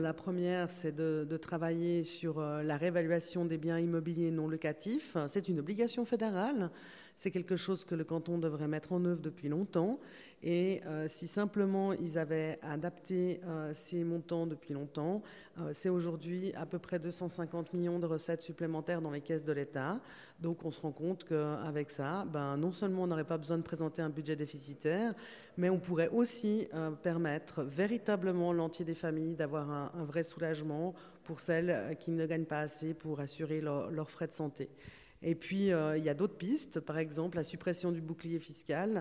La première, c'est de, travailler sur la réévaluation des biens immobiliers non locatifs. C'est une obligation fédérale. C'est quelque chose que le canton devrait mettre en œuvre depuis longtemps. Et euh, si simplement ils avaient adapté euh, ces montants depuis longtemps, euh, c'est aujourd'hui à peu près 250 millions de recettes supplémentaires dans les caisses de l'État. Donc on se rend compte qu'avec ça, ben, non seulement on n'aurait pas besoin de présenter un budget déficitaire, mais on pourrait aussi permettre véritablement l'entier des familles d'avoir un, un, vrai soulagement pour celles qui ne gagnent pas assez pour assurer leur, leurs frais de santé. Et puis, euh, il y a d'autres pistes, par exemple la suppression du bouclier fiscal.